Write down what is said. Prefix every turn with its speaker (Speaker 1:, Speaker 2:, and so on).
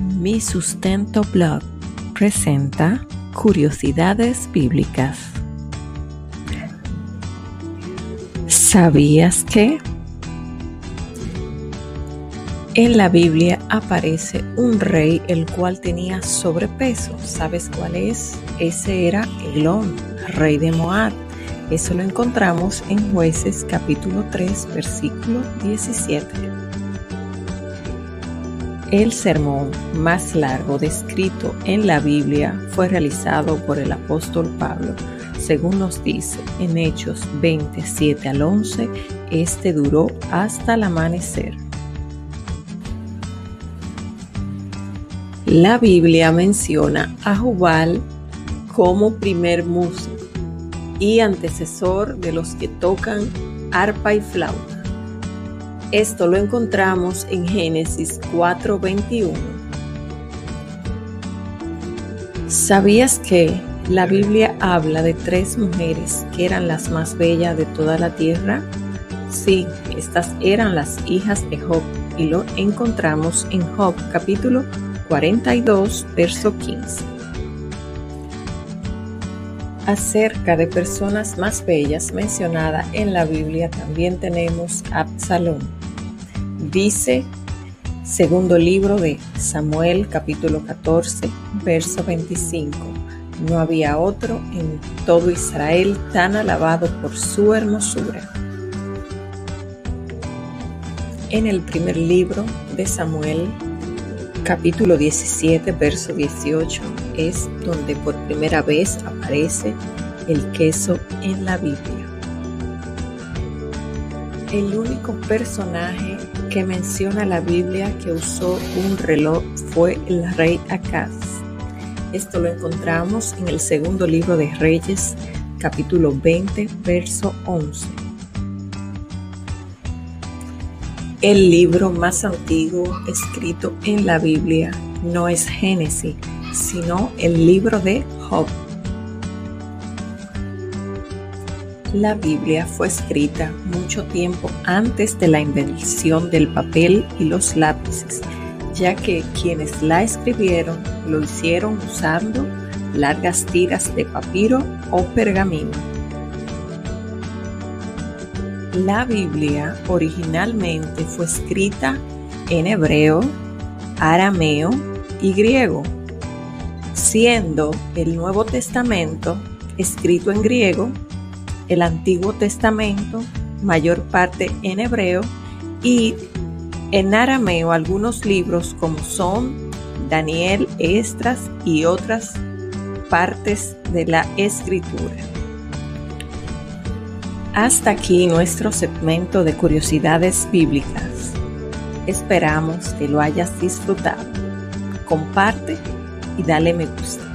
Speaker 1: Mi Sustento Blog presenta Curiosidades Bíblicas. ¿Sabías que? En la Biblia aparece un rey el cual tenía sobrepeso. ¿Sabes cuál es? Ese era Elón, rey de Moab. Eso lo encontramos en jueces capítulo 3 versículo 17. El sermón más largo descrito en la Biblia fue realizado por el apóstol Pablo. Según nos dice en Hechos 27 al 11, este duró hasta el amanecer. La Biblia menciona a Jubal como primer músico y antecesor de los que tocan arpa y flauta. Esto lo encontramos en Génesis 4:21. ¿Sabías que la Biblia habla de tres mujeres que eran las más bellas de toda la tierra? Sí, estas eran las hijas de Job y lo encontramos en Job capítulo 42, verso 15. Acerca de personas más bellas mencionada en la Biblia también tenemos Absalón. Dice segundo libro de Samuel capítulo 14 verso 25. No había otro en todo Israel tan alabado por su hermosura. En el primer libro de Samuel capítulo 17, verso 18 es donde por primera vez aparece el queso en la Biblia. El único personaje que menciona la Biblia que usó un reloj fue el rey Acaz. Esto lo encontramos en el segundo libro de Reyes, capítulo 20, verso 11. El libro más antiguo escrito en la Biblia no es Génesis, sino el libro de Job. La Biblia fue escrita mucho tiempo antes de la invención del papel y los lápices, ya que quienes la escribieron lo hicieron usando largas tiras de papiro o pergamino. La Biblia originalmente fue escrita en hebreo, arameo y griego, siendo el Nuevo Testamento escrito en griego, el Antiguo Testamento mayor parte en hebreo y en arameo algunos libros como son Daniel, Estras y otras partes de la escritura. Hasta aquí nuestro segmento de curiosidades bíblicas. Esperamos que lo hayas disfrutado. Comparte y dale me gusta.